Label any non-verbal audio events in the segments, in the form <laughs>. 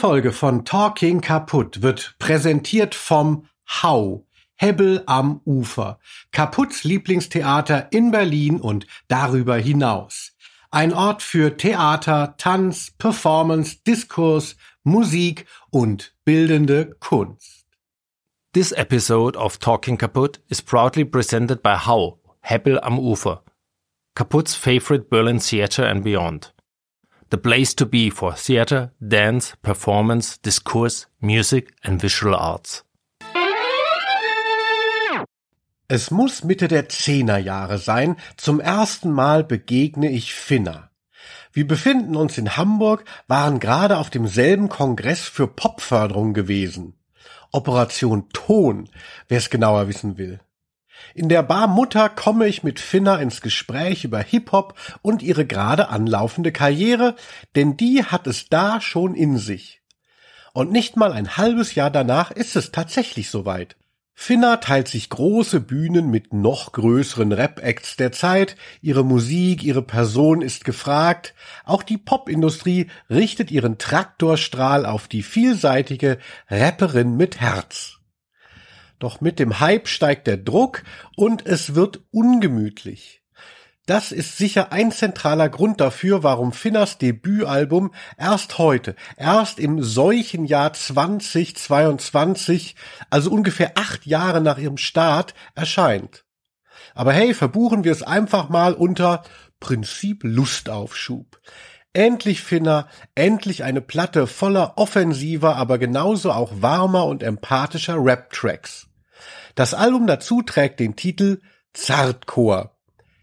Folge von Talking Kaputt wird präsentiert vom Hau. Hebbel am Ufer. Kaputts Lieblingstheater in Berlin und darüber hinaus. Ein Ort für Theater, Tanz, Performance, Diskurs, Musik und bildende Kunst. This episode of Talking Kaputt is proudly presented by Hau, Hebbel am Ufer, Kaputt's favorite Berlin theater and beyond. The place to be for theater, dance, performance, discourse, music and visual arts. Es muss Mitte der Zehnerjahre sein. Zum ersten Mal begegne ich Finna. Wir befinden uns in Hamburg, waren gerade auf demselben Kongress für Popförderung gewesen. Operation Ton, wer es genauer wissen will. In der Bar Mutter komme ich mit Finna ins Gespräch über Hip-Hop und ihre gerade anlaufende Karriere, denn die hat es da schon in sich. Und nicht mal ein halbes Jahr danach ist es tatsächlich soweit. Finna teilt sich große Bühnen mit noch größeren Rap-Acts der Zeit, ihre Musik, ihre Person ist gefragt, auch die Popindustrie richtet ihren Traktorstrahl auf die vielseitige Rapperin mit Herz. Doch mit dem Hype steigt der Druck und es wird ungemütlich. Das ist sicher ein zentraler Grund dafür, warum Finners Debütalbum erst heute, erst im solchen Jahr 2022, also ungefähr acht Jahre nach ihrem Start, erscheint. Aber hey, verbuchen wir es einfach mal unter Prinzip Lustaufschub. Endlich Finner, endlich eine Platte voller offensiver, aber genauso auch warmer und empathischer Rap-Tracks. Das Album dazu trägt den Titel Zartcore.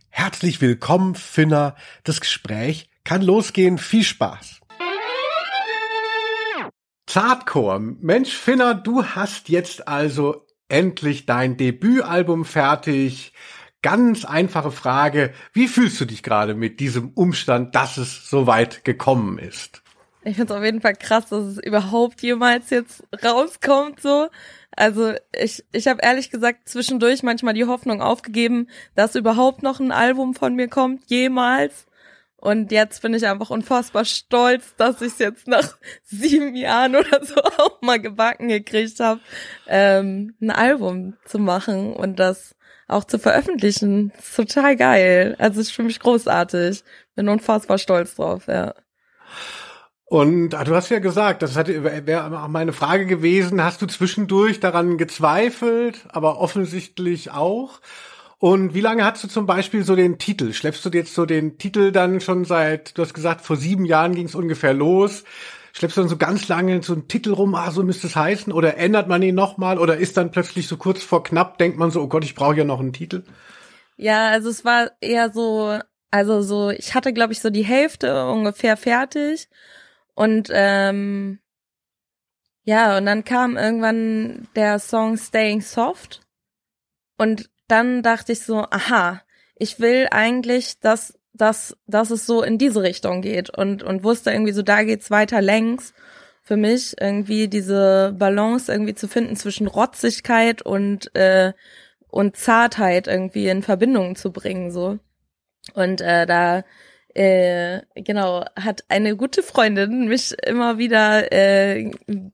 Herzlich willkommen, Finner. Das Gespräch kann losgehen. Viel Spaß. Zartcore. Mensch, Finner, du hast jetzt also endlich dein Debütalbum fertig. Ganz einfache Frage. Wie fühlst du dich gerade mit diesem Umstand, dass es so weit gekommen ist? Ich finde es auf jeden Fall krass, dass es überhaupt jemals jetzt rauskommt so. Also ich, ich habe ehrlich gesagt zwischendurch manchmal die Hoffnung aufgegeben, dass überhaupt noch ein Album von mir kommt, jemals. Und jetzt bin ich einfach unfassbar stolz, dass ich es jetzt nach <laughs> sieben Jahren oder so <laughs> auch mal gebacken gekriegt habe, ähm, ein Album zu machen und das auch zu veröffentlichen. ist total geil. Also ist für mich großartig. Bin unfassbar stolz drauf, ja. Und ah, du hast ja gesagt, das wäre auch meine Frage gewesen, hast du zwischendurch daran gezweifelt, aber offensichtlich auch? Und wie lange hast du zum Beispiel so den Titel? Schleppst du jetzt so den Titel dann schon seit, du hast gesagt, vor sieben Jahren ging es ungefähr los. Schleppst du dann so ganz lange so einen Titel rum, ah, so müsste es heißen? Oder ändert man ihn nochmal? Oder ist dann plötzlich so kurz vor knapp, denkt man so, oh Gott, ich brauche ja noch einen Titel? Ja, also es war eher so, also so, ich hatte, glaube ich, so die Hälfte ungefähr fertig. Und ähm, ja, und dann kam irgendwann der Song Staying Soft. Und dann dachte ich so, aha, ich will eigentlich, dass, dass, dass es so in diese Richtung geht. Und, und wusste irgendwie so, da geht's weiter längs. Für mich irgendwie diese Balance irgendwie zu finden zwischen Rotzigkeit und, äh, und Zartheit irgendwie in Verbindung zu bringen, so. Und äh, da äh, genau, hat eine gute Freundin mich immer wieder äh,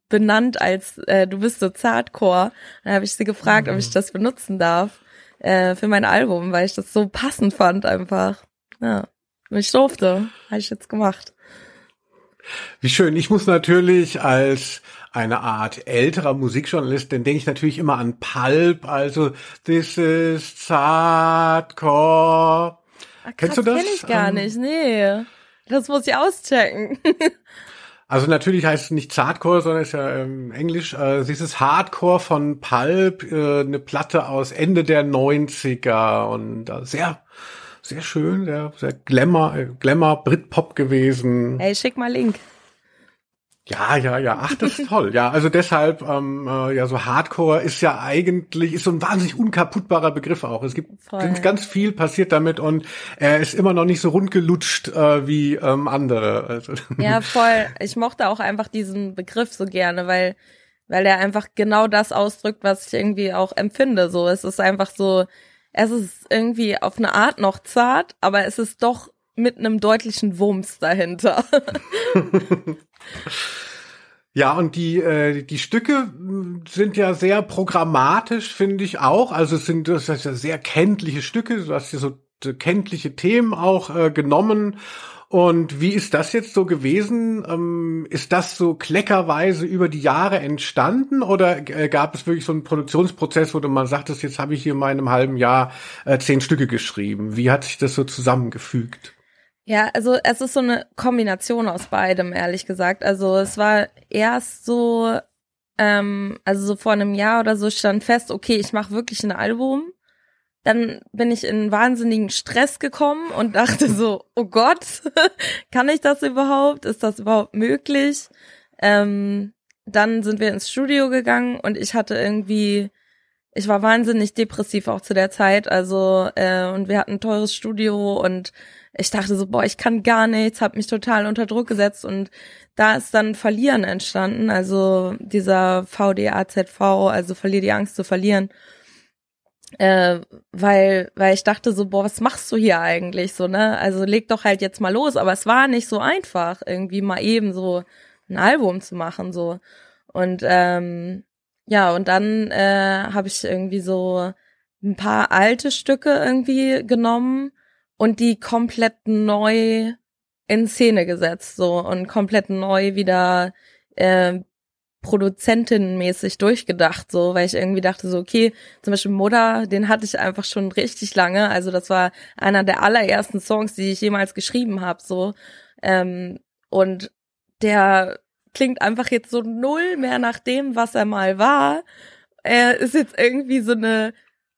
benannt als äh, du bist so Zartcore. Dann habe ich sie gefragt, mhm. ob ich mhm. das benutzen darf äh, für mein Album, weil ich das so passend fand einfach. Ja, und ich durfte, habe ich jetzt gemacht. Wie schön. Ich muss natürlich als eine Art älterer Musikjournalist, dann denke ich natürlich immer an Pulp, also This is Zartcore. Ach, Kennst du das? Kenn ich gar ähm, nicht, nee. Das muss ich auschecken. <laughs> Also natürlich heißt es nicht Zartcore, sondern ist ja ähm, Englisch. Äh, dieses Hardcore von Pulp, äh, eine Platte aus Ende der 90er und äh, sehr, sehr schön, sehr, sehr Glamour, äh, Glamour, Britpop gewesen. Ey, schick mal Link. Ja, ja, ja. Ach, das ist toll. Ja, also deshalb, ähm, äh, ja, so Hardcore ist ja eigentlich, ist so ein wahnsinnig unkaputtbarer Begriff auch. Es gibt Voll. ganz viel passiert damit und er ist immer noch nicht so rundgelutscht äh, wie ähm, andere. Also. Ja, <laughs> voll. Ich mochte auch einfach diesen Begriff so gerne, weil, weil er einfach genau das ausdrückt, was ich irgendwie auch empfinde. So, es ist einfach so, es ist irgendwie auf eine Art noch zart, aber es ist doch mit einem deutlichen Wumms dahinter. <laughs> Ja, und die, äh, die Stücke sind ja sehr programmatisch, finde ich auch. Also es sind das ist ja sehr kenntliche Stücke, du hast hier so kenntliche Themen auch äh, genommen. Und wie ist das jetzt so gewesen? Ähm, ist das so kleckerweise über die Jahre entstanden oder äh, gab es wirklich so einen Produktionsprozess, wo man sagt, jetzt habe ich hier in meinem halben Jahr äh, zehn Stücke geschrieben? Wie hat sich das so zusammengefügt? Ja, also es ist so eine Kombination aus beidem, ehrlich gesagt. Also es war erst so, ähm, also so vor einem Jahr oder so stand fest, okay, ich mache wirklich ein Album. Dann bin ich in wahnsinnigen Stress gekommen und <laughs> dachte so, oh Gott, <laughs> kann ich das überhaupt? Ist das überhaupt möglich? Ähm, dann sind wir ins Studio gegangen und ich hatte irgendwie, ich war wahnsinnig depressiv auch zu der Zeit. Also, äh, und wir hatten ein teures Studio und ich dachte so, boah, ich kann gar nichts, habe mich total unter Druck gesetzt und da ist dann Verlieren entstanden, also dieser VDAZV, also verlier die Angst zu verlieren. Äh, weil, weil ich dachte so, boah, was machst du hier eigentlich so, ne? Also leg doch halt jetzt mal los, aber es war nicht so einfach, irgendwie mal eben so ein Album zu machen, so. Und ähm, ja, und dann äh, habe ich irgendwie so ein paar alte Stücke irgendwie genommen und die komplett neu in Szene gesetzt so und komplett neu wieder äh, produzentenmäßig durchgedacht, so, weil ich irgendwie dachte so, okay, zum Beispiel Mutter, den hatte ich einfach schon richtig lange, also das war einer der allerersten Songs, die ich jemals geschrieben habe, so, ähm, und der klingt einfach jetzt so null mehr nach dem, was er mal war. Er ist jetzt irgendwie so eine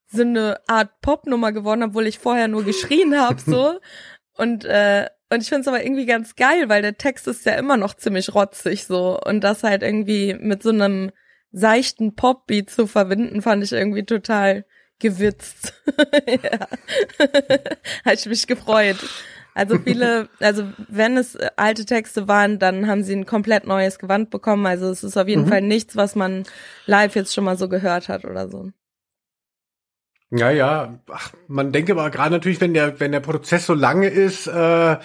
so eine Art Popnummer geworden, obwohl ich vorher nur geschrien habe so. <laughs> Und äh, und ich finde es aber irgendwie ganz geil, weil der Text ist ja immer noch ziemlich rotzig so und das halt irgendwie mit so einem seichten Popbeat zu verbinden, fand ich irgendwie total gewitzt. <laughs> ja. <laughs> Hat ich mich gefreut. Also viele, also wenn es alte Texte waren, dann haben sie ein komplett neues Gewand bekommen. Also es ist auf jeden mhm. Fall nichts, was man live jetzt schon mal so gehört hat oder so. Ja, ja. Ach, man denke aber gerade natürlich, wenn der, wenn der Prozess so lange ist, äh,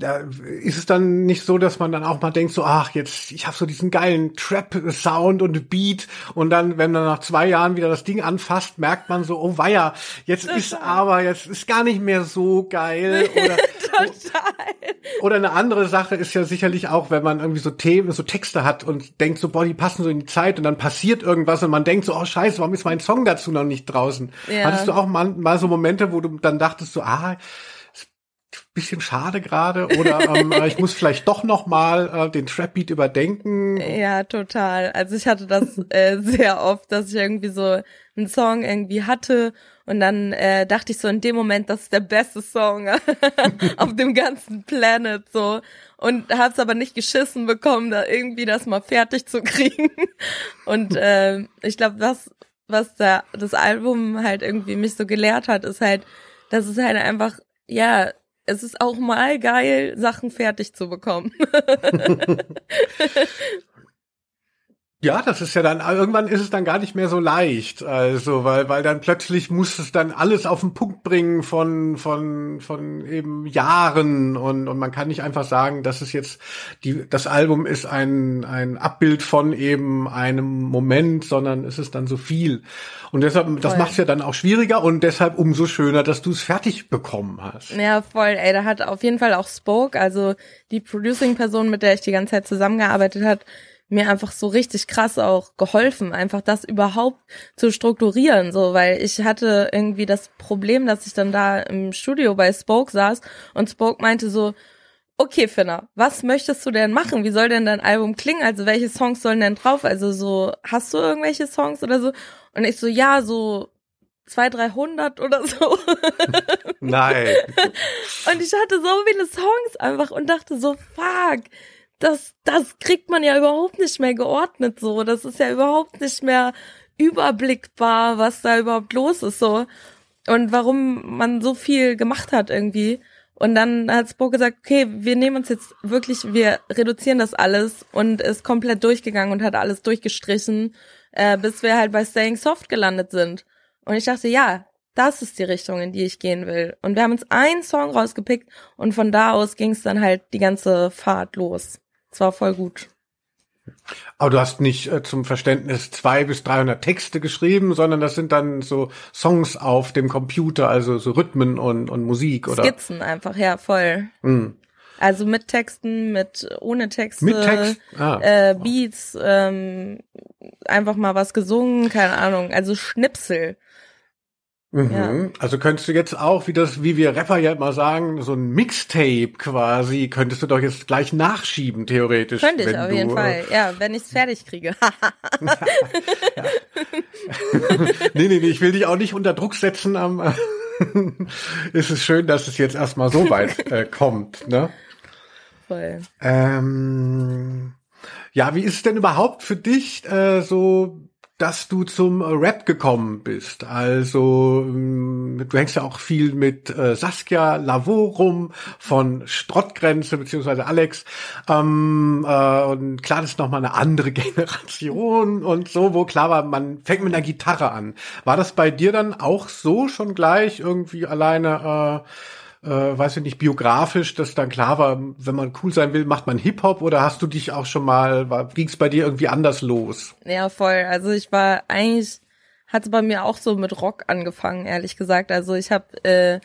da ist es dann nicht so, dass man dann auch mal denkt, so, ach, jetzt, ich habe so diesen geilen Trap-Sound und Beat und dann, wenn man nach zwei Jahren wieder das Ding anfasst, merkt man so, oh weia, jetzt das ist aber, jetzt ist gar nicht mehr so geil. Oder, Total. Oder eine andere Sache ist ja sicherlich auch, wenn man irgendwie so Themen, so Texte hat und denkt so, boah, die passen so in die Zeit und dann passiert irgendwas und man denkt so, oh scheiße, warum ist mein Song dazu noch nicht draußen? Ja. Hattest du auch mal, mal so Momente, wo du dann dachtest so, ah, bisschen schade gerade oder <laughs> ähm, äh, ich muss vielleicht doch noch mal äh, den Trap Beat überdenken. Ja, total. Also ich hatte das äh, <laughs> sehr oft, dass ich irgendwie so einen Song irgendwie hatte und dann äh, dachte ich so in dem Moment, das ist der beste Song <laughs> auf dem ganzen Planet so und hab's aber nicht geschissen bekommen, da irgendwie das mal fertig zu kriegen. Und äh, ich glaube, was was da das Album halt irgendwie mich so gelehrt hat, ist halt, dass es halt einfach ja es ist auch mal geil, Sachen fertig zu bekommen. <laughs> <laughs> Ja, das ist ja dann, irgendwann ist es dann gar nicht mehr so leicht, also, weil, weil dann plötzlich muss es dann alles auf den Punkt bringen von, von, von eben Jahren und, und man kann nicht einfach sagen, dass es jetzt, die, das Album ist ein, ein Abbild von eben einem Moment, sondern es ist dann so viel. Und deshalb, das macht es ja dann auch schwieriger und deshalb umso schöner, dass du es fertig bekommen hast. Ja, voll, ey, da hat auf jeden Fall auch Spoke, also die Producing-Person, mit der ich die ganze Zeit zusammengearbeitet hat, mir einfach so richtig krass auch geholfen, einfach das überhaupt zu strukturieren, so, weil ich hatte irgendwie das Problem, dass ich dann da im Studio bei Spoke saß und Spoke meinte so, okay, Finna, was möchtest du denn machen? Wie soll denn dein Album klingen? Also welche Songs sollen denn drauf? Also so, hast du irgendwelche Songs oder so? Und ich so, ja, so zwei, dreihundert oder so. <laughs> Nein. <laughs> und ich hatte so viele Songs einfach und dachte so, fuck, das, das kriegt man ja überhaupt nicht mehr geordnet so. Das ist ja überhaupt nicht mehr überblickbar, was da überhaupt los ist so. Und warum man so viel gemacht hat irgendwie. Und dann hat Spock gesagt, okay, wir nehmen uns jetzt wirklich, wir reduzieren das alles und ist komplett durchgegangen und hat alles durchgestrichen, äh, bis wir halt bei Staying Soft gelandet sind. Und ich dachte, ja, das ist die Richtung, in die ich gehen will. Und wir haben uns einen Song rausgepickt und von da aus ging es dann halt die ganze Fahrt los. Es war voll gut. Aber du hast nicht äh, zum Verständnis zwei bis 300 Texte geschrieben, sondern das sind dann so Songs auf dem Computer, also so Rhythmen und, und Musik, oder? Skizzen einfach, ja, voll. Mhm. Also mit Texten, mit ohne Texte, mit Text? ah. äh, Beats, ähm, einfach mal was gesungen, keine Ahnung, also Schnipsel. Mhm. Ja. Also könntest du jetzt auch, wie das, wie wir Rapper ja immer sagen, so ein Mixtape quasi, könntest du doch jetzt gleich nachschieben, theoretisch. Könnte ich auf du, jeden Fall, ja, wenn ich es fertig kriege. ja, <laughs> ja. <laughs> nee, nee, nee, ich will dich auch nicht unter Druck setzen am <laughs> ist es schön, dass es jetzt erstmal so weit äh, kommt, ne? Voll. Ähm, ja, wie ist es denn überhaupt für dich äh, so dass du zum Rap gekommen bist. Also ähm, du hängst ja auch viel mit äh, Saskia Lavo rum von Strottgrenze beziehungsweise Alex. Ähm, äh, und klar, das ist nochmal eine andere <laughs> Generation und so, wo klar war, man fängt mit einer Gitarre an. War das bei dir dann auch so schon gleich irgendwie alleine äh, äh, weiß ich nicht, biografisch, dass dann klar war, wenn man cool sein will, macht man Hip-Hop oder hast du dich auch schon mal, ging es bei dir irgendwie anders los? Ja, voll. Also ich war eigentlich, hat es bei mir auch so mit Rock angefangen, ehrlich gesagt. Also ich habe äh,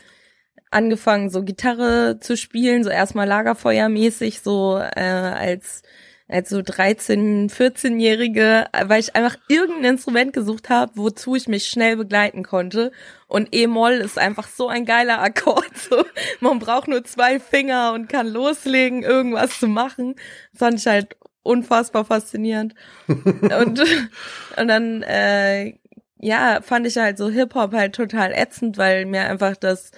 angefangen, so Gitarre zu spielen, so erstmal Lagerfeuermäßig, so äh, als als so 13, 14-Jährige, weil ich einfach irgendein Instrument gesucht habe, wozu ich mich schnell begleiten konnte. Und E-Moll ist einfach so ein geiler Akkord. <laughs> So, man braucht nur zwei Finger und kann loslegen, irgendwas zu machen. Das fand ich halt unfassbar faszinierend. <laughs> und, und dann, äh, ja, fand ich halt so Hip-Hop halt total ätzend, weil mir einfach das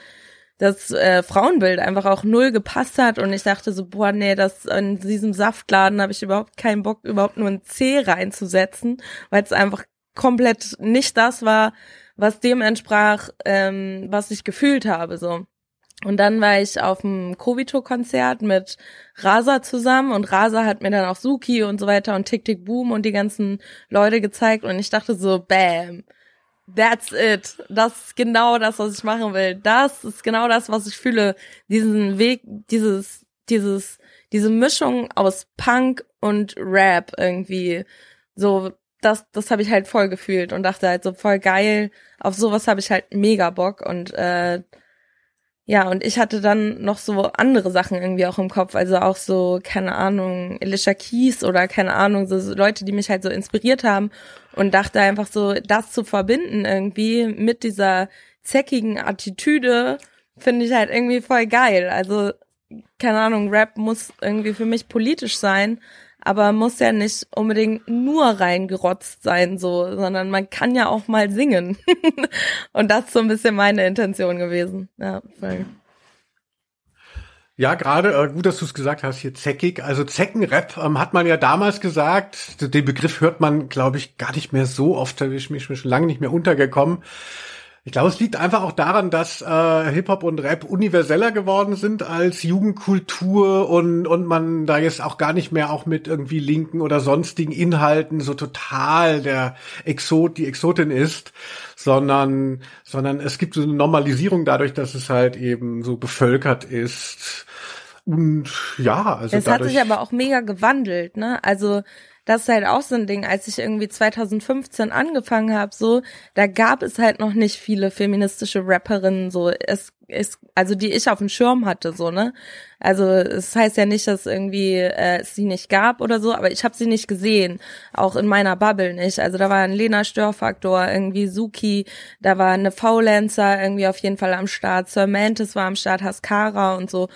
das äh, Frauenbild einfach auch null gepasst hat. Und ich dachte so, boah, nee, das in diesem Saftladen habe ich überhaupt keinen Bock, überhaupt nur ein C reinzusetzen, weil es einfach komplett nicht das war, was dem entsprach, ähm, was ich gefühlt habe, so. Und dann war ich auf dem Kobito-Konzert mit Rasa zusammen und Rasa hat mir dann auch Suki und so weiter und Tick Tick Boom und die ganzen Leute gezeigt. Und ich dachte so, bam, That's it. Das ist genau das, was ich machen will. Das ist genau das, was ich fühle. Diesen Weg, dieses, dieses, diese Mischung aus Punk und Rap irgendwie. So, das, das habe ich halt voll gefühlt und dachte halt so voll geil. Auf sowas habe ich halt mega Bock und äh, ja, und ich hatte dann noch so andere Sachen irgendwie auch im Kopf, also auch so, keine Ahnung, Alicia Keys oder keine Ahnung, so Leute, die mich halt so inspiriert haben und dachte einfach so, das zu verbinden irgendwie mit dieser zeckigen Attitüde, finde ich halt irgendwie voll geil. Also, keine Ahnung, Rap muss irgendwie für mich politisch sein, aber muss ja nicht unbedingt nur reingerotzt sein, so, sondern man kann ja auch mal singen. <laughs> und das ist so ein bisschen meine Intention gewesen. Ja, voll. Ja, gerade äh, gut, dass du es gesagt hast, hier zeckig. Also Zeckenrap ähm, hat man ja damals gesagt. Den Begriff hört man, glaube ich, gar nicht mehr so oft. Da ist mir schon lange nicht mehr untergekommen. Ich glaube, es liegt einfach auch daran, dass äh, Hip-Hop und Rap universeller geworden sind als Jugendkultur und, und man da jetzt auch gar nicht mehr auch mit irgendwie linken oder sonstigen Inhalten so total der Exot, die Exotin ist, sondern, sondern es gibt so eine Normalisierung dadurch, dass es halt eben so bevölkert ist. Und ja, also. Es hat sich aber auch mega gewandelt, ne? Also das ist halt auch so ein Ding, als ich irgendwie 2015 angefangen habe, so, da gab es halt noch nicht viele feministische Rapperinnen, so, es ist, also die ich auf dem Schirm hatte, so, ne? Also es heißt ja nicht, dass irgendwie äh, es sie nicht gab oder so, aber ich habe sie nicht gesehen, auch in meiner Bubble nicht. Also da war ein Lena Störfaktor, irgendwie Suki, da war eine Faulenzer irgendwie auf jeden Fall am Start, Sir Mantis war am Start, Haskara und so.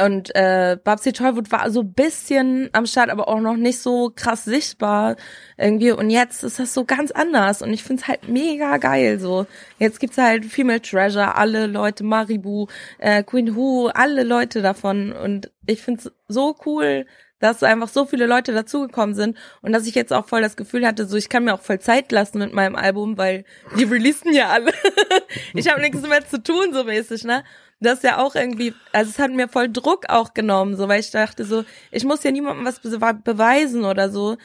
Und äh, Babsi Tollwood war so bisschen am Start, aber auch noch nicht so krass sichtbar irgendwie. Und jetzt ist das so ganz anders. Und ich find's halt mega geil so. Jetzt gibt's halt Female Treasure, alle Leute, Maribu, äh, Queen Who, alle Leute davon. Und ich find's so cool, dass einfach so viele Leute dazugekommen sind und dass ich jetzt auch voll das Gefühl hatte, so ich kann mir auch voll Zeit lassen mit meinem Album, weil die releasen ja alle. <laughs> ich habe nichts mehr zu tun, so mäßig, ne? Das ist ja auch irgendwie, also es hat mir voll Druck auch genommen, so weil ich dachte so, ich muss ja niemandem was beweisen oder so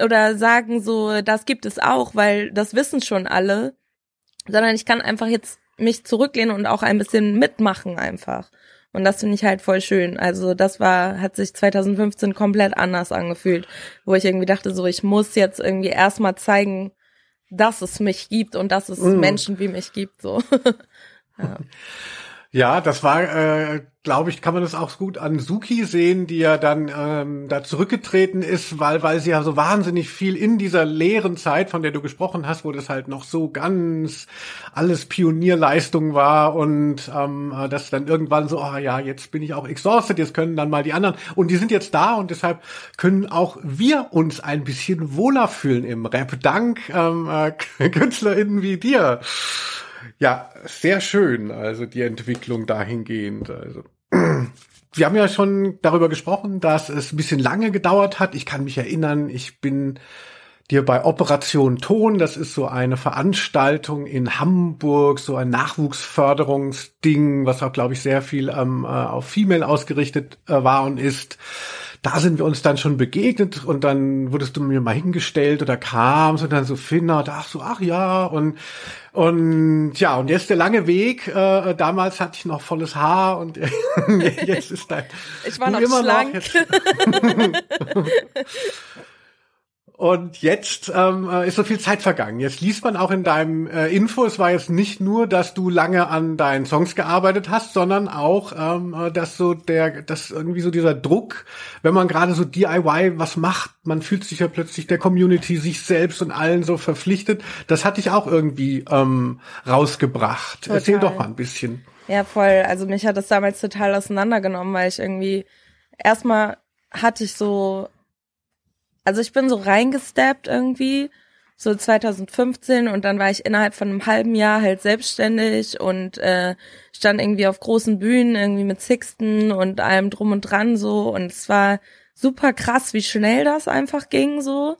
oder sagen so, das gibt es auch, weil das wissen schon alle, sondern ich kann einfach jetzt mich zurücklehnen und auch ein bisschen mitmachen einfach. Und das finde ich halt voll schön. Also das war, hat sich 2015 komplett anders angefühlt, wo ich irgendwie dachte, so ich muss jetzt irgendwie erstmal zeigen, dass es mich gibt und dass es mm. Menschen wie mich gibt. So. <laughs> ja. Ja, das war, äh, glaube ich, kann man das auch gut an Suki sehen, die ja dann ähm, da zurückgetreten ist, weil weil sie ja so wahnsinnig viel in dieser leeren Zeit, von der du gesprochen hast, wo das halt noch so ganz alles Pionierleistung war und ähm, äh, das dann irgendwann so, ah oh ja, jetzt bin ich auch exhausted, jetzt können dann mal die anderen und die sind jetzt da und deshalb können auch wir uns ein bisschen wohler fühlen im Rap, dank ähm, äh, <laughs> KünstlerInnen wie dir. Ja, sehr schön, also die Entwicklung dahingehend. Also <clears throat> wir haben ja schon darüber gesprochen, dass es ein bisschen lange gedauert hat. Ich kann mich erinnern, ich bin dir bei Operation Ton, das ist so eine Veranstaltung in Hamburg, so ein Nachwuchsförderungsding, was auch, glaube ich, sehr viel ähm, äh, auf Female ausgerichtet äh, war und ist da sind wir uns dann schon begegnet und dann wurdest du mir mal hingestellt oder kamst und dann so Finna, da ach so, ach ja und und ja und jetzt der lange Weg. Äh, damals hatte ich noch volles Haar und <laughs> jetzt ist dein ich war noch schlank. Noch <laughs> <laughs> Und jetzt ähm, äh, ist so viel Zeit vergangen. Jetzt liest man auch in deinem äh, Info, es war jetzt nicht nur, dass du lange an deinen Songs gearbeitet hast, sondern auch, ähm, äh, dass so der, dass irgendwie so dieser Druck, wenn man gerade so DIY was macht, man fühlt sich ja plötzlich der Community, sich selbst und allen so verpflichtet. Das hatte ich auch irgendwie ähm, rausgebracht. Total. Erzähl doch mal ein bisschen. Ja, voll. Also mich hat das damals total auseinandergenommen, weil ich irgendwie erstmal hatte ich so also ich bin so reingesteppt irgendwie, so 2015 und dann war ich innerhalb von einem halben Jahr halt selbstständig und äh, stand irgendwie auf großen Bühnen irgendwie mit Sixten und allem drum und dran so und es war super krass, wie schnell das einfach ging so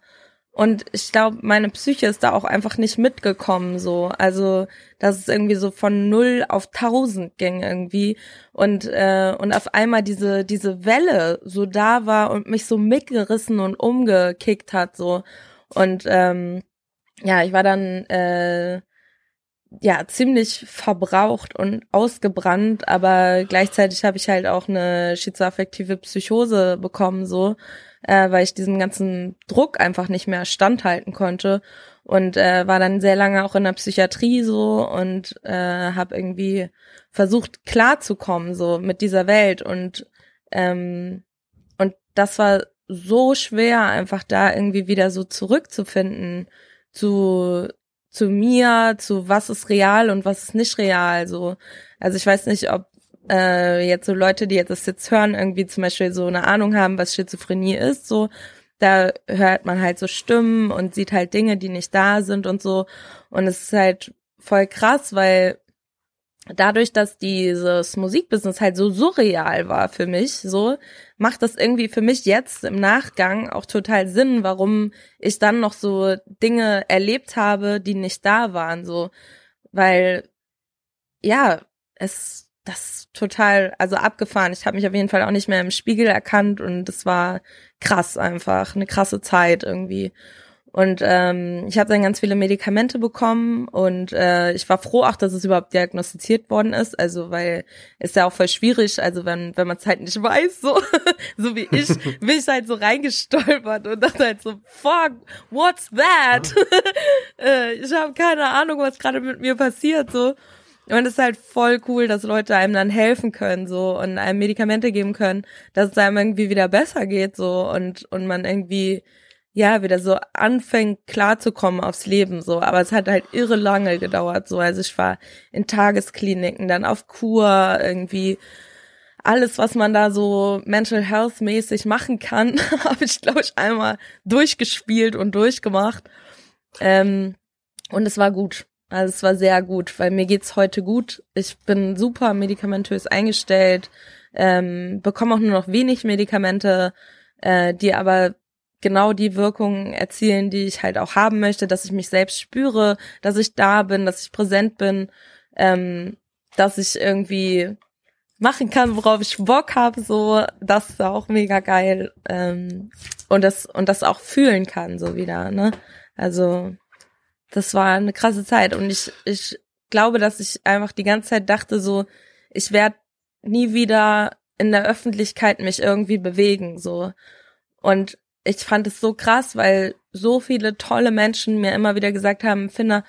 und ich glaube, meine Psyche ist da auch einfach nicht mitgekommen, so. Also, dass es irgendwie so von null auf tausend ging irgendwie. Und, äh, und auf einmal diese, diese Welle so da war und mich so mitgerissen und umgekickt hat, so. Und, ähm, ja, ich war dann, äh, ja, ziemlich verbraucht und ausgebrannt, aber gleichzeitig habe ich halt auch eine schizoaffektive Psychose bekommen, so äh, weil ich diesem ganzen Druck einfach nicht mehr standhalten konnte und äh, war dann sehr lange auch in der Psychiatrie so und äh, habe irgendwie versucht klarzukommen so mit dieser Welt und ähm, und das war so schwer einfach da irgendwie wieder so zurückzufinden zu zu mir, zu was ist real und was ist nicht real so. Also ich weiß nicht, ob äh, jetzt so Leute, die jetzt das jetzt hören, irgendwie zum Beispiel so eine Ahnung haben, was Schizophrenie ist, so, da hört man halt so Stimmen und sieht halt Dinge, die nicht da sind und so. Und es ist halt voll krass, weil dadurch, dass dieses Musikbusiness halt so surreal war für mich, so, macht das irgendwie für mich jetzt im Nachgang auch total Sinn, warum ich dann noch so Dinge erlebt habe, die nicht da waren, so, weil, ja, es das total, also abgefahren. Ich habe mich auf jeden Fall auch nicht mehr im Spiegel erkannt und es war krass einfach, eine krasse Zeit irgendwie. Und ähm, ich habe dann ganz viele Medikamente bekommen und äh, ich war froh auch, dass es überhaupt diagnostiziert worden ist. Also weil ist ja auch voll schwierig, also wenn wenn man es halt nicht weiß, so <laughs> so wie ich, <laughs> bin ich halt so reingestolpert und dachte halt so, fuck, what's that? <laughs> äh, ich habe keine Ahnung, was gerade mit mir passiert so. Und es ist halt voll cool, dass Leute einem dann helfen können, so, und einem Medikamente geben können, dass es einem irgendwie wieder besser geht, so, und, und man irgendwie, ja, wieder so anfängt klarzukommen aufs Leben, so. Aber es hat halt irre lange gedauert, so. Also ich war in Tageskliniken, dann auf Kur, irgendwie, alles, was man da so mental health mäßig machen kann, <laughs> habe ich, glaube ich, einmal durchgespielt und durchgemacht. Ähm, und es war gut. Also es war sehr gut, weil mir geht's heute gut. Ich bin super medikamentös eingestellt, ähm, bekomme auch nur noch wenig Medikamente. äh, die aber genau die Wirkung erzielen, die ich halt auch haben möchte, dass ich mich selbst spüre, dass ich da bin, dass ich präsent bin, ähm, dass ich irgendwie machen kann, worauf ich Bock habe, so, das ist auch mega geil. Ähm, und das, und das auch fühlen kann, so wieder, ne? Also, das war eine krasse Zeit. Und ich, ich glaube, dass ich einfach die ganze Zeit dachte, so, ich werde nie wieder in der Öffentlichkeit mich irgendwie bewegen, so. Und ich fand es so krass, weil so viele tolle Menschen mir immer wieder gesagt haben, Finna,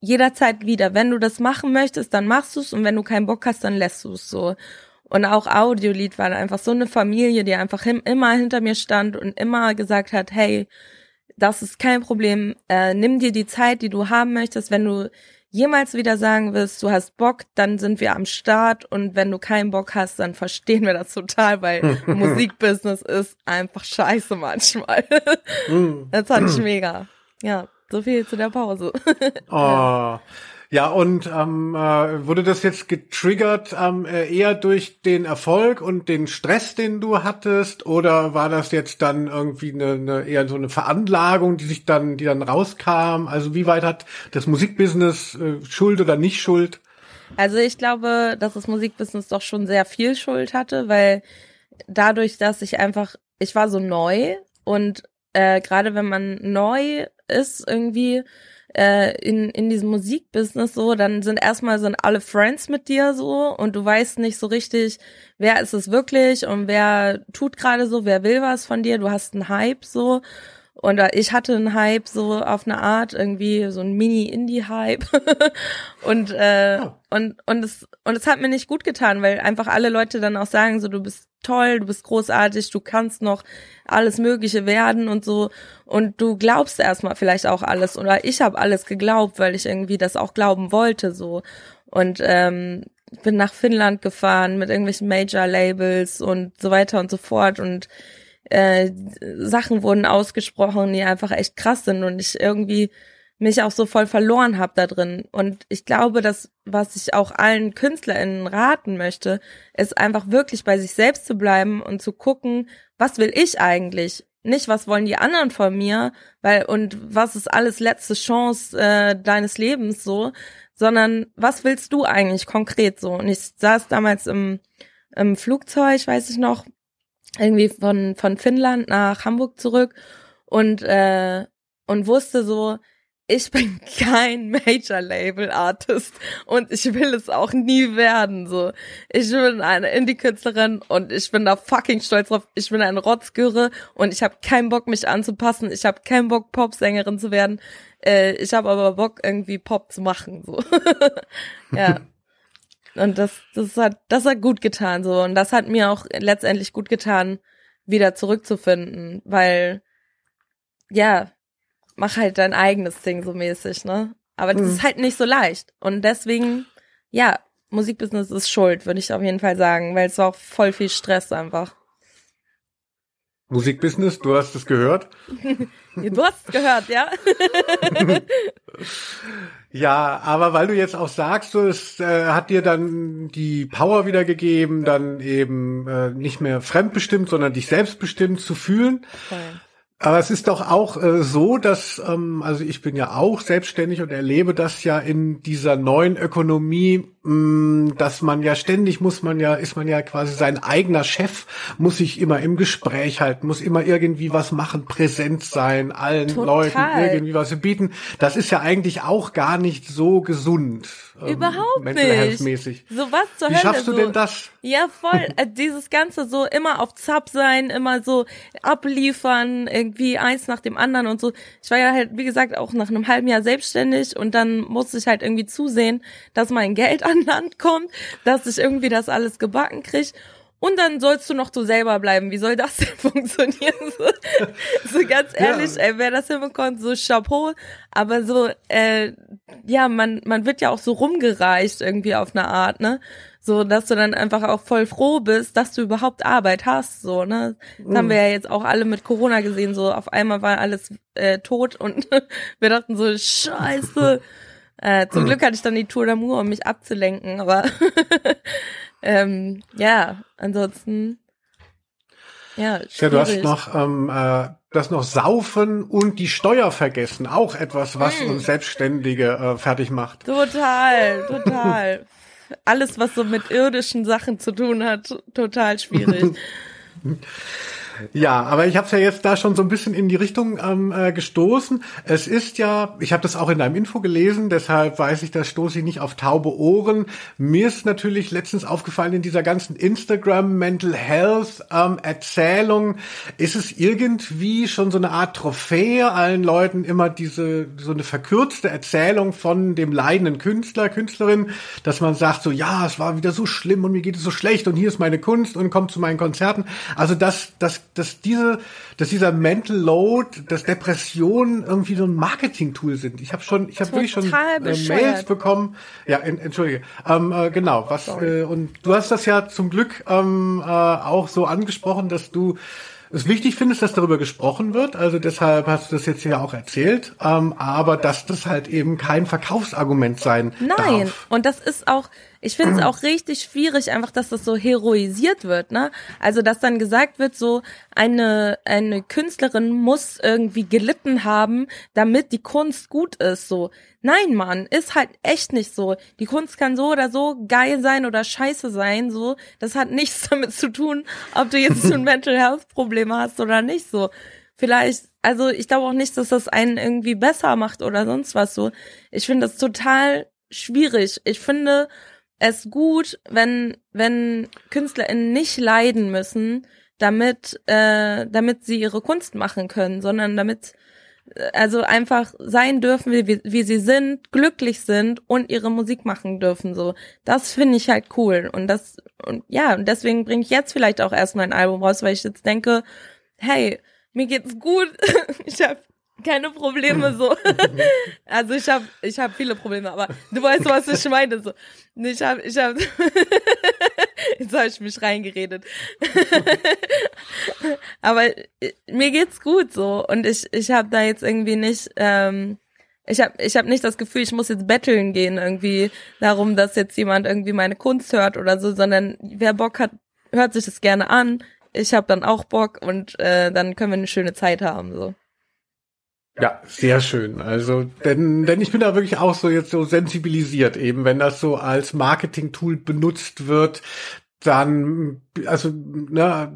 jederzeit wieder. Wenn du das machen möchtest, dann machst du es und wenn du keinen Bock hast, dann lässt du es so. Und auch Audiolied war einfach so eine Familie, die einfach immer hinter mir stand und immer gesagt hat, hey, das ist kein Problem, äh, nimm dir die Zeit, die du haben möchtest. Wenn du jemals wieder sagen wirst, du hast Bock, dann sind wir am Start und wenn du keinen Bock hast, dann verstehen wir das total, weil <laughs> Musikbusiness ist einfach scheiße manchmal. Mm. das fand ich mega. Ja. So viel zu der Pause. <laughs> oh. Ja, und ähm, äh, wurde das jetzt getriggert ähm, äh, eher durch den Erfolg und den Stress, den du hattest, oder war das jetzt dann irgendwie eine, eine eher so eine Veranlagung, die sich dann, die dann rauskam? Also wie weit hat das Musikbusiness äh, Schuld oder nicht Schuld? Also ich glaube, dass das Musikbusiness doch schon sehr viel Schuld hatte, weil dadurch, dass ich einfach, ich war so neu und äh, gerade wenn man neu ist irgendwie äh, in, in diesem Musikbusiness so, dann sind erstmal sind alle Friends mit dir so und du weißt nicht so richtig, wer ist es wirklich und wer tut gerade so, wer will was von dir, du hast einen Hype so und ich hatte einen Hype so auf eine Art, irgendwie so ein Mini-Indie-Hype. <laughs> und, äh, oh. und, und es, und es hat mir nicht gut getan, weil einfach alle Leute dann auch sagen, so, du bist toll, du bist großartig, du kannst noch alles Mögliche werden und so. Und du glaubst erstmal vielleicht auch alles. Oder ich habe alles geglaubt, weil ich irgendwie das auch glauben wollte, so. Und ähm, bin nach Finnland gefahren mit irgendwelchen Major-Labels und so weiter und so fort. Und äh, Sachen wurden ausgesprochen, die einfach echt krass sind und ich irgendwie mich auch so voll verloren habe da drin. Und ich glaube, dass was ich auch allen KünstlerInnen raten möchte, ist einfach wirklich bei sich selbst zu bleiben und zu gucken, was will ich eigentlich? Nicht, was wollen die anderen von mir, weil und was ist alles letzte Chance äh, deines Lebens so, sondern was willst du eigentlich konkret so? Und ich saß damals im, im Flugzeug, weiß ich noch, irgendwie von, von Finnland nach Hamburg zurück und, äh, und wusste so, ich bin <laughs> kein Major-Label-Artist und ich will es auch nie werden, so. Ich bin eine Indie-Künstlerin und ich bin da fucking stolz drauf. Ich bin eine Rotzgürre und ich habe keinen Bock, mich anzupassen. Ich habe keinen Bock, Popsängerin zu werden. Äh, ich habe aber Bock, irgendwie Pop zu machen, so. <laughs> ja. Und das, das hat, das hat gut getan, so. Und das hat mir auch letztendlich gut getan, wieder zurückzufinden, weil, ja, mach halt dein eigenes Ding so mäßig, ne? Aber das mhm. ist halt nicht so leicht. Und deswegen, ja, Musikbusiness ist schuld, würde ich auf jeden Fall sagen, weil es war auch voll viel Stress einfach. Musikbusiness, du hast es gehört? <laughs> du hast es gehört, ja. <laughs> <laughs> ja, aber weil du jetzt auch sagst, so, es äh, hat dir dann die Power wiedergegeben, dann eben äh, nicht mehr fremdbestimmt, sondern dich selbstbestimmt zu fühlen. Okay. Aber es ist doch auch äh, so, dass, ähm, also ich bin ja auch selbstständig und erlebe das ja in dieser neuen Ökonomie, mh, mm, dass man ja ständig muss man ja, ist man ja quasi sein eigener Chef, muss sich immer im Gespräch halten, muss immer irgendwie was machen, präsent sein, allen Total. Leuten irgendwie was bieten. Das ist ja eigentlich auch gar nicht so gesund. Ähm, Überhaupt nicht. So was zur Wie Hölle. schaffst du so. denn das? Ja, voll. <laughs> Äh, dieses Ganze so immer auf Zap sein, immer so abliefern, irgendwie eins nach dem anderen und so. Ich war ja halt, wie gesagt, auch nach einem halben Jahr selbstständig und dann musste ich halt irgendwie zusehen, dass mein Geld <laughs> an Land kommt, dass ich irgendwie das alles gebacken krieg. Und dann sollst du noch du selber bleiben. Wie soll das <laughs> denn funktionieren? So, so ganz ehrlich, ja. ey, wer das hinbekommt, so Chapeau. Aber so, äh, ja, man, man wird ja auch so rumgereicht irgendwie auf eine Art, ne? So, dass du dann einfach auch voll froh bist, dass du überhaupt Arbeit hast, so, ne? Das mhm. haben wir ja jetzt auch alle mit Corona gesehen, so auf einmal war alles äh, tot und <laughs> wir dachten so, scheiße. Äh, zum mhm. Glück hatte ich dann die Tour d'Amour, um mich abzulenken, aber <laughs> ähm, ja, ansonsten. Ja, ja, du hast noch ähm, äh, das noch Saufen und die Steuer vergessen. Auch etwas, was mm. uns Selbstständige äh, fertig macht. Total, total. <laughs> Alles, was so mit irdischen Sachen zu tun hat, total schwierig. <laughs> Ja, aber ich habe es ja jetzt da schon so ein bisschen in die Richtung ähm, äh, gestoßen. Es ist ja, ich habe das auch in deinem Info gelesen, deshalb weiß ich, das stoße ich nicht auf taube Ohren. Mir ist natürlich letztens aufgefallen in dieser ganzen Instagram Mental Health ähm, Erzählung, ist es irgendwie schon so eine Art Trophäe allen Leuten immer diese so eine verkürzte Erzählung von dem leidenden Künstler, Künstlerin, dass man sagt so, ja, es war wieder so schlimm und mir geht es so schlecht und hier ist meine Kunst und kommt zu meinen Konzerten. Also das, das dass diese, dass dieser Mental Load, dass Depressionen irgendwie so ein Marketing-Tool sind. Ich habe schon, ich habe wirklich schon äh, Mails bekommen. Ja, en, entschuldige. Ähm, äh, genau. Was äh, und du hast das ja zum Glück ähm, äh, auch so angesprochen, dass du es wichtig findest, dass darüber gesprochen wird. Also deshalb hast du das jetzt ja auch erzählt. Ähm, aber dass das halt eben kein Verkaufsargument sein Nein. Darf. Und das ist auch, ich finde es auch richtig schwierig, einfach, dass das so heroisiert wird, ne? Also, dass dann gesagt wird, so eine, eine Künstlerin muss irgendwie gelitten haben, damit die Kunst gut ist, so. Nein, Mann, ist halt echt nicht so. Die Kunst kann so oder so geil sein oder scheiße sein, so. Das hat nichts <laughs> damit zu tun, ob du jetzt so ein <laughs> Mental Health Problem hast oder nicht, so. Vielleicht, also ich glaube auch nicht, dass das einen irgendwie besser macht oder sonst was so. Ich finde das total schwierig. Ich finde, es gut, wenn, wenn KünstlerInnen nicht leiden müssen, damit, äh, damit sie ihre Kunst machen können, sondern damit, äh, also einfach sein dürfen, wie, wie sie sind, glücklich sind und ihre Musik machen dürfen, so. Das finde ich halt cool. Und das, und ja, und deswegen bringe ich jetzt vielleicht auch erstmal ein Album raus, weil ich jetzt denke, hey, mir geht's gut, <laughs> ich habe keine Probleme so. <laughs> also ich habe ich hab viele Probleme, aber du weißt, was ich meine so. Ich habe ich habe <laughs> jetzt habe ich mich reingeredet. <laughs> aber mir geht's gut so und ich ich habe da jetzt irgendwie nicht ähm, ich habe ich hab nicht das Gefühl, ich muss jetzt betteln gehen irgendwie darum, dass jetzt jemand irgendwie meine Kunst hört oder so, sondern wer Bock hat, hört sich das gerne an. Ich habe dann auch Bock und äh, dann können wir eine schöne Zeit haben so. Ja, sehr schön. Also, denn, denn ich bin da wirklich auch so jetzt so sensibilisiert eben, wenn das so als Marketing-Tool benutzt wird, dann, also, ne,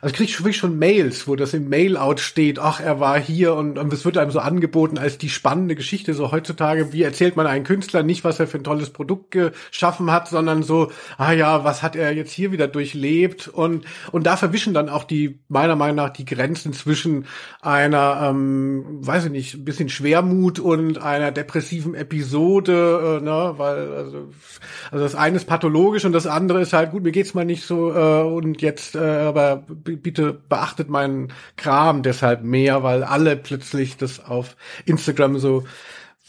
also krieg ich schon Mails, wo das im Mail-out steht, ach, er war hier und, und es wird einem so angeboten als die spannende Geschichte. So heutzutage, wie erzählt man einen Künstler nicht, was er für ein tolles Produkt geschaffen hat, sondern so, ah ja, was hat er jetzt hier wieder durchlebt? Und, und da verwischen dann auch die, meiner Meinung nach, die Grenzen zwischen einer, ähm, weiß ich nicht, ein bisschen Schwermut und einer depressiven Episode, äh, ne, weil, also, also das eine ist pathologisch und das andere ist halt, gut, mir geht's mal nicht so, äh, und jetzt, äh, aber bitte beachtet meinen Kram deshalb mehr, weil alle plötzlich das auf Instagram so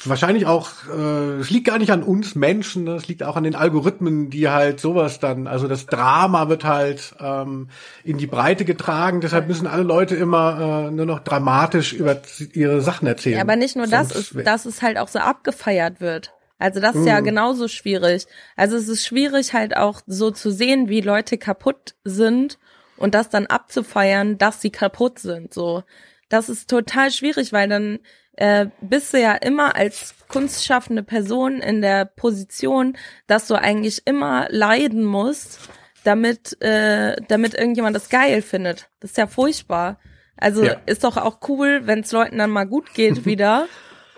wahrscheinlich auch, äh, es liegt gar nicht an uns Menschen, es liegt auch an den Algorithmen, die halt sowas dann, also das Drama wird halt ähm, in die Breite getragen, deshalb müssen alle Leute immer äh, nur noch dramatisch über ihre Sachen erzählen. Ja, aber nicht nur das, ist, dass es halt auch so abgefeiert wird. Also das ist ja mhm. genauso schwierig. Also es ist schwierig halt auch so zu sehen, wie Leute kaputt sind und das dann abzufeiern, dass sie kaputt sind. So, das ist total schwierig, weil dann äh, bist du ja immer als kunstschaffende Person in der Position, dass du eigentlich immer leiden musst, damit äh, damit irgendjemand das geil findet. Das ist ja furchtbar. Also ja. ist doch auch cool, wenn es Leuten dann mal gut geht <laughs> wieder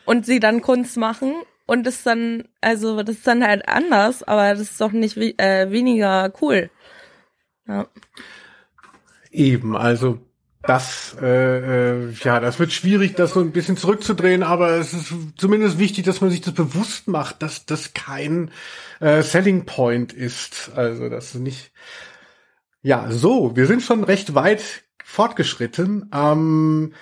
und sie dann Kunst machen und das dann also das ist dann halt anders, aber das ist doch nicht äh, weniger cool. Ja. Eben, also das, äh, äh, ja, das wird schwierig, das so ein bisschen zurückzudrehen, aber es ist zumindest wichtig, dass man sich das bewusst macht, dass das kein äh, Selling Point ist. Also das ist nicht. Ja, so, wir sind schon recht weit fortgeschritten. Ähm,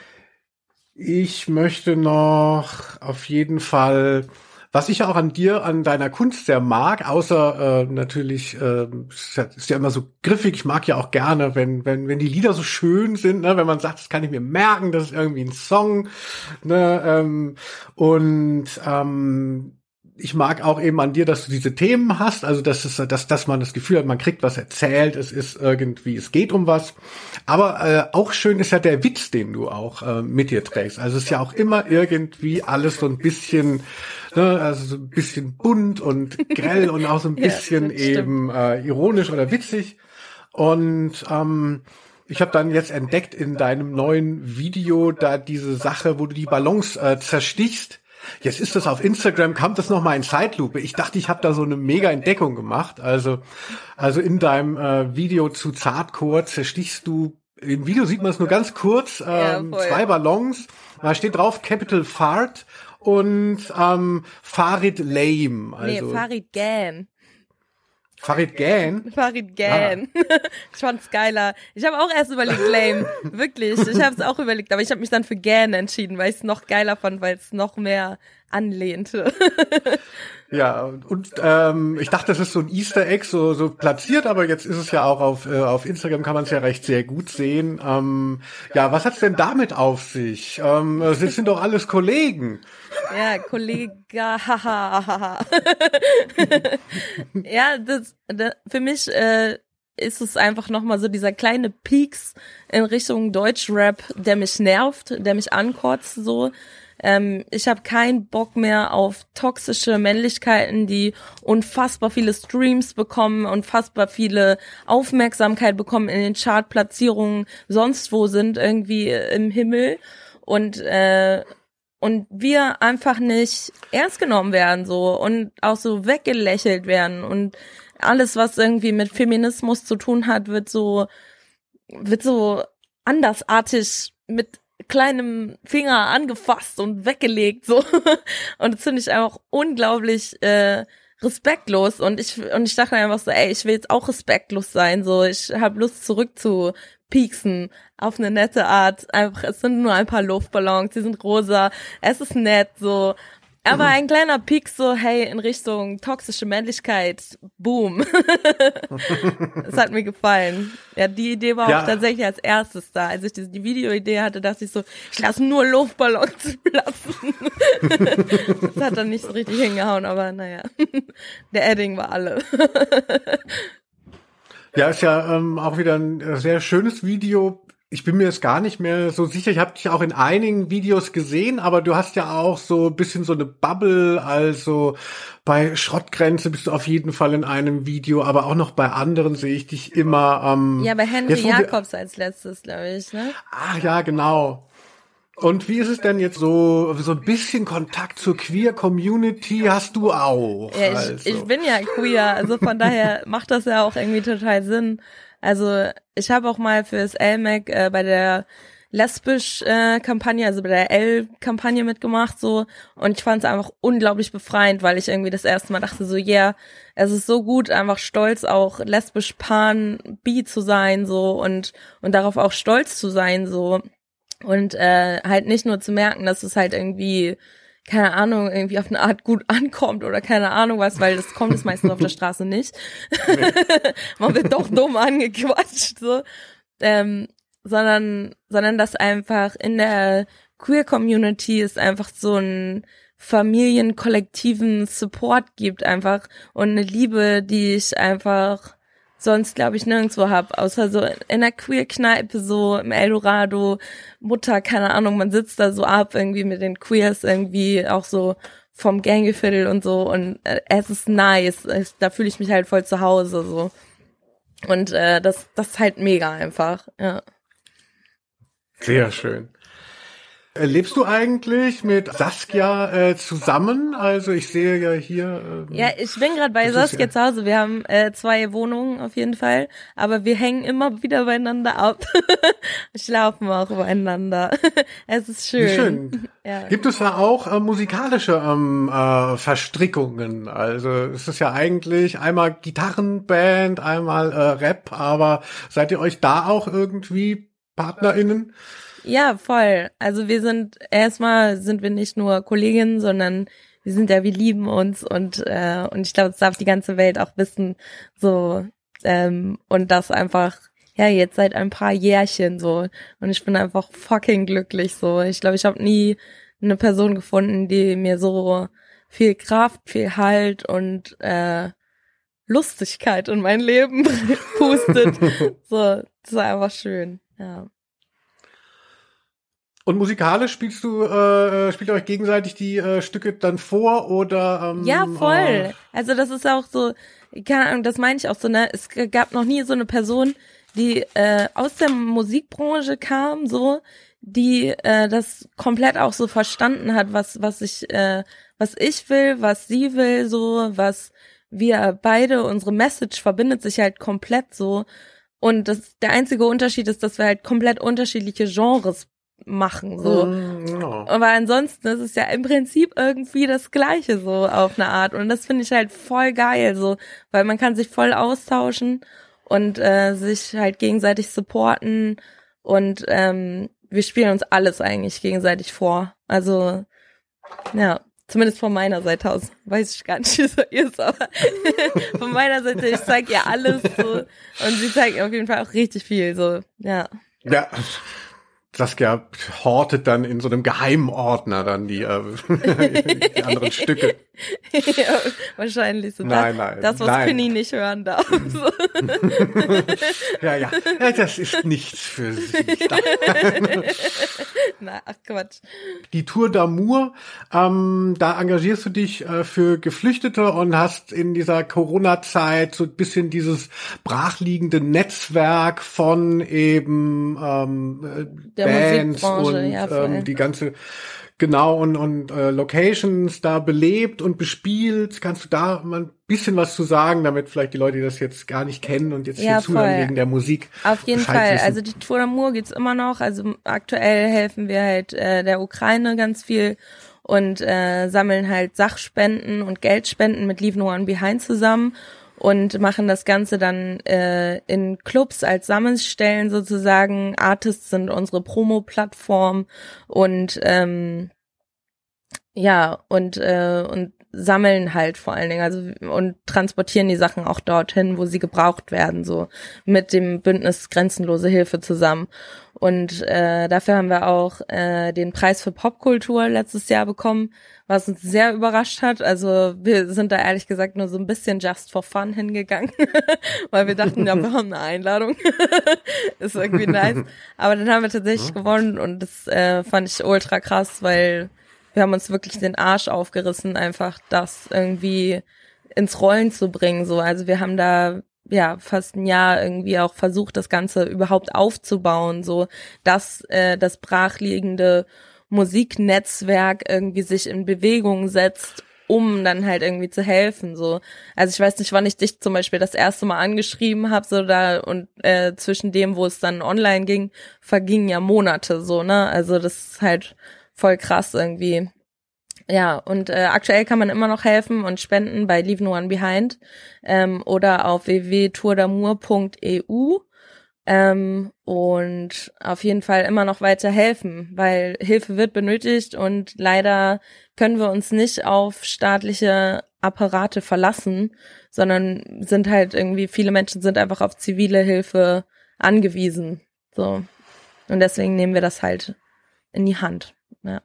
ich möchte noch auf jeden Fall was ich auch an dir, an deiner Kunst sehr mag, außer äh, natürlich äh, ist ja immer so griffig. Ich mag ja auch gerne, wenn wenn wenn die Lieder so schön sind, ne? wenn man sagt, das kann ich mir merken, das ist irgendwie ein Song. Ne? Ähm, und ähm, ich mag auch eben an dir, dass du diese Themen hast, also dass es, dass, dass man das Gefühl hat, man kriegt was erzählt, es ist irgendwie, es geht um was. Aber äh, auch schön ist ja der Witz, den du auch äh, mit dir trägst. Also es ist ja auch immer irgendwie alles so ein bisschen, ne, also so ein bisschen bunt und grell und auch so ein <laughs> bisschen ja, eben äh, ironisch oder witzig. Und ähm, ich habe dann jetzt entdeckt in deinem neuen Video da diese Sache, wo du die Ballons äh, zerstichst Jetzt ist das auf Instagram, kam das nochmal in Zeitlupe. Ich dachte, ich habe da so eine mega Entdeckung gemacht. Also, also in deinem äh, Video zu Zartcore zerstichst du, im Video sieht man es nur ganz kurz, ähm, ja, zwei Ballons. Da steht drauf Capital Fart und ähm, Farid Lame. Also, nee, Farid Gan. Farid Gan? Farid Gan. Ah. <laughs> ich fand's geiler. Ich habe auch erst überlegt, lame. <laughs> Wirklich. Ich habe es auch überlegt, aber ich habe mich dann für Gan entschieden, weil ich es noch geiler fand, weil es noch mehr anlehnte. <laughs> ja, und ähm, ich dachte, das ist so ein Easter Egg, so, so platziert, aber jetzt ist es ja auch auf, äh, auf Instagram, kann man es ja recht sehr gut sehen. Ähm, ja, was hat's denn damit auf sich? Ähm, es sind doch alles Kollegen. Ja, Kollege, haha. <laughs> ja, das, das, für mich äh, ist es einfach nochmal so dieser kleine Peaks in Richtung Deutschrap, der mich nervt, der mich ankotzt so. Ähm, ich habe keinen Bock mehr auf toxische Männlichkeiten, die unfassbar viele Streams bekommen, unfassbar viele Aufmerksamkeit bekommen in den Chartplatzierungen, sonst wo sind irgendwie im Himmel und äh, und wir einfach nicht ernst genommen werden so. Und auch so weggelächelt werden. Und alles was irgendwie mit Feminismus zu tun hat wird so wird so andersartig mit kleinem Finger angefasst und weggelegt so. <laughs> Und das finde ich einfach unglaublich äh, respektlos. Und ich und ich dachte einfach so ey ich will jetzt auch respektlos sein so. Ich habe Lust zurück zu pieksen auf eine nette Art. Einfach, es sind nur ein paar Luftballons, die sind rosa, es ist nett, so. Aber ein kleiner Peak so, hey, in Richtung toxische Männlichkeit, boom. <laughs> das hat mir gefallen. Ja, die Idee war ja. auch tatsächlich als erstes da. Als ich die, die Videoidee hatte, dachte ich so, ich lasse nur Luftballons <laughs> platzen. das hat dann nicht so richtig hingehauen, aber naja. <laughs> Der Edding war alle. Ja, ist ja ähm, auch wieder ein äh, sehr schönes Video. Ich bin mir jetzt gar nicht mehr so sicher. Ich habe dich auch in einigen Videos gesehen, aber du hast ja auch so ein bisschen so eine Bubble. Also bei Schrottgrenze bist du auf jeden Fall in einem Video, aber auch noch bei anderen sehe ich dich immer. Ähm, ja, bei Henry jetzt, Jacobs als letztes, glaube ich. Ne? Ach ja, genau. Und wie ist es denn jetzt so, so ein bisschen Kontakt zur Queer Community hast du auch? Ja, ich, also. ich bin ja queer, also von daher <laughs> macht das ja auch irgendwie total Sinn. Also ich habe auch mal fürs LMAC äh, bei der lesbisch äh, Kampagne, also bei der L-Kampagne mitgemacht so und ich fand es einfach unglaublich befreiend, weil ich irgendwie das erste Mal dachte so, yeah, es ist so gut, einfach stolz auch lesbisch pan bi zu sein so und und darauf auch stolz zu sein so und äh, halt nicht nur zu merken, dass es halt irgendwie, keine Ahnung, irgendwie auf eine Art gut ankommt oder keine Ahnung was, weil das kommt es meistens auf der Straße nicht. <laughs> Man wird doch dumm angequatscht, so. Ähm, sondern, sondern dass einfach in der Queer Community es einfach so ein familienkollektiven Support gibt einfach und eine Liebe, die ich einfach sonst, glaube ich, nirgendwo hab, außer so in der Queer-Kneipe, so im Eldorado, Mutter, keine Ahnung, man sitzt da so ab irgendwie mit den Queers irgendwie auch so vom Gängeviertel und so und äh, es ist nice, es, da fühle ich mich halt voll zu Hause so. Und äh, das, das ist halt mega einfach, ja. Sehr schön. Lebst du eigentlich mit Saskia äh, zusammen? Also ich sehe ja hier. Ähm, ja, ich bin gerade bei Saskia ja zu Hause. Wir haben äh, zwei Wohnungen auf jeden Fall, aber wir hängen immer wieder beieinander ab. <laughs> Schlafen auch beieinander. <laughs> es ist schön. schön. <laughs> Ja. Gibt es da auch äh, musikalische ähm, äh, Verstrickungen? Also es ist ja eigentlich einmal Gitarrenband, einmal äh, Rap, aber seid ihr euch da auch irgendwie PartnerInnen? Ja, voll. Also wir sind erstmal sind wir nicht nur Kolleginnen, sondern wir sind ja, wir lieben uns und äh, und ich glaube, das darf die ganze Welt auch wissen. So ähm, und das einfach ja jetzt seit ein paar Jährchen so und ich bin einfach fucking glücklich so. Ich glaube, ich habe nie eine Person gefunden, die mir so viel Kraft, viel Halt und äh, Lustigkeit in mein Leben <laughs> pustet. <laughs> so, das ist einfach schön, ja. Und musikalisch spielst du, äh, spielt ihr euch gegenseitig die äh, Stücke dann vor oder? Ähm, ja, voll. Äh, also das ist auch so, keine Ahnung, das meine ich auch so, ne? Es gab noch nie so eine Person, die äh, aus der Musikbranche kam, so, die äh, das komplett auch so verstanden hat, was was ich äh, was ich will, was sie will, so was wir beide unsere Message verbindet sich halt komplett so und das der einzige Unterschied ist, dass wir halt komplett unterschiedliche Genres machen so. Mm, Aber ansonsten ist es ja im Prinzip irgendwie das gleiche so auf eine Art und das finde ich halt voll geil so, weil man kann sich voll austauschen und äh, sich halt gegenseitig supporten und ähm, wir spielen uns alles eigentlich gegenseitig vor. Also ja, zumindest von meiner Seite aus. Weiß ich gar nicht, <laughs> wie es ist, aber <laughs> von meiner Seite, ich zeig ihr alles so und sie zeigt auf jeden Fall auch richtig viel. So, ja. Ja, Saskia hortet dann in so einem Geheimordner dann die, äh, <laughs> die anderen Stücke. <laughs> ja, wahrscheinlich so. Nein, nein. Das, was nein. Penny nicht hören darf. <laughs> Ja, ja, ja. Das ist nichts für sie. <laughs> Na, ach Quatsch. Die Tour d'Amour, ähm, da engagierst du dich äh, für Geflüchtete und hast in dieser Corona-Zeit so ein bisschen dieses brachliegende Netzwerk von eben ähm, Der Bands und ja, ähm, die ganze Genau, und, und äh, Locations da belebt und bespielt. Kannst du da mal ein bisschen was zu sagen, damit vielleicht die Leute, die das jetzt gar nicht kennen und jetzt Ja, hier zuhören wegen der Musik. Auf jeden Bescheid Fall. wissen? Also die Tour d'Amour geht's immer noch. Also aktuell helfen wir halt äh, der Ukraine ganz viel und äh, sammeln halt Sachspenden und Geldspenden mit Leave No One Behind zusammen und machen das Ganze dann äh, in Clubs als Sammelstellen sozusagen. Artists sind unsere Promo-Plattform und ähm, ja und äh, und sammeln halt vor allen Dingen also und transportieren die Sachen auch dorthin, wo sie gebraucht werden, so mit dem Bündnis Grenzenlose Hilfe zusammen. Und äh, dafür haben wir auch äh, den Preis für Popkultur letztes Jahr bekommen, was uns sehr überrascht hat. Also wir sind da ehrlich gesagt nur so ein bisschen just for fun hingegangen, <laughs> weil wir dachten, ja, wir haben eine Einladung. <laughs> ist irgendwie nice. Aber dann haben wir tatsächlich gewonnen und das äh, fand ich ultra krass, weil wir haben uns wirklich den Arsch aufgerissen, einfach das irgendwie ins Rollen zu bringen. So, also wir haben da ja fast ein Jahr irgendwie auch versucht, das Ganze überhaupt aufzubauen, so dass äh, das brachliegende Musiknetzwerk irgendwie sich in Bewegung setzt, um dann halt irgendwie zu helfen. So, also ich weiß nicht, wann ich dich zum Beispiel das erste Mal angeschrieben habe, so da und äh, zwischen dem, wo es dann online ging, vergingen ja Monate, so ne. Also das ist halt voll krass irgendwie. Ja, und äh, aktuell kann man immer noch helfen und spenden bei Leave No One Behind ähm, oder auf www.tourdamour.eu ähm, und auf jeden Fall immer noch weiter helfen, weil Hilfe wird benötigt und leider können wir uns nicht auf staatliche Apparate verlassen, sondern sind halt irgendwie, viele Menschen sind einfach auf zivile Hilfe angewiesen. So. Und deswegen nehmen wir das halt in die Hand. Ja.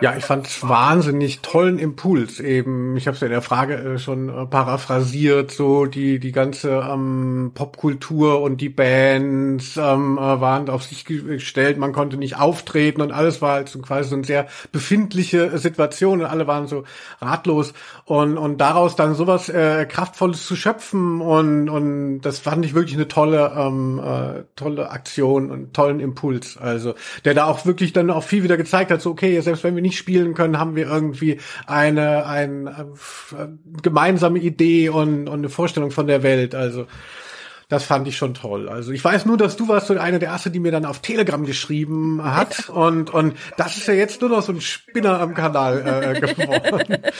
Ja, ich fand's wahnsinnig tollen Impuls eben. Ich habe es ja in der Frage äh, schon äh, paraphrasiert, so die die ganze ähm, Popkultur und die Bands ähm, äh, waren auf sich gestellt. Man konnte nicht auftreten und alles war halt so quasi so eine sehr befindliche Situation und alle waren so ratlos und und daraus dann sowas äh, kraftvolles zu schöpfen und und das fand ich wirklich eine tolle ähm, äh, tolle Aktion und tollen Impuls. Also der da auch wirklich dann auch viel wieder gezeigt hat, so okay, selbst wenn wir nicht spielen können, haben wir irgendwie eine, eine, äh, gemeinsame Idee und, und eine Vorstellung von der Welt. Also das fand ich schon toll. Also ich weiß nur, dass du warst so eine der erste, die mir dann auf Telegram geschrieben hat und und das ist ja jetzt nur noch so ein Spinner am Kanal äh, geworden. <laughs>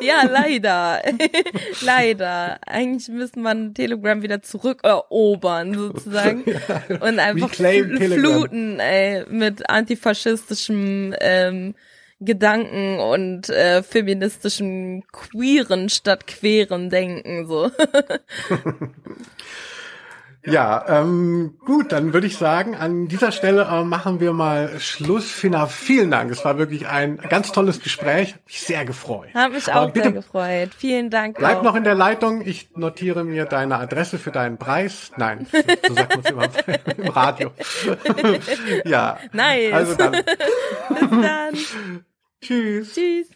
Ja, leider. <laughs> leider. Eigentlich müsste man Telegram wieder zurückerobern, sozusagen. <laughs> Und einfach fluten, ey, mit antifaschistischem ähm, Gedanken und äh, feministischem queeren statt queeren Denken, so. <laughs> <laughs> Ja, ähm, gut, dann würde ich sagen, an dieser Stelle äh, machen wir mal Schluss. Finna, vielen Dank. Es war wirklich ein ganz tolles Gespräch. Hab mich sehr gefreut. Hat mich auch sehr gefreut. Vielen Dank. Bleib auch. noch in der Leitung. Ich notiere mir deine Adresse für deinen Preis. Nein, so sagt man es immer <laughs> im Radio. <laughs> ja. Nice. Also dann. <laughs> Bis dann. Tschüss. Tschüss.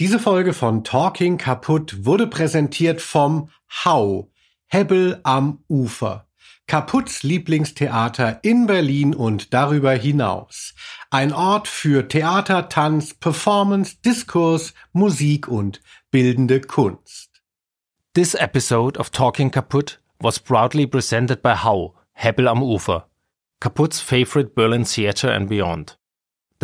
Diese Folge von Talking Kaputt wurde präsentiert vom Hau, Hebbel am Ufer. Kaputts Lieblingstheater in Berlin und darüber hinaus. Ein Ort für Theater, Tanz, Performance, Diskurs, Musik und bildende Kunst. This episode of Talking Kaputt was proudly presented by Hau, Hebbel am Ufer, Kaputt's favorite Berlin theater and beyond.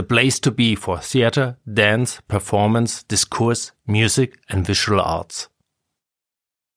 The place to be for theater, dance, performance, discourse, music, and visual arts.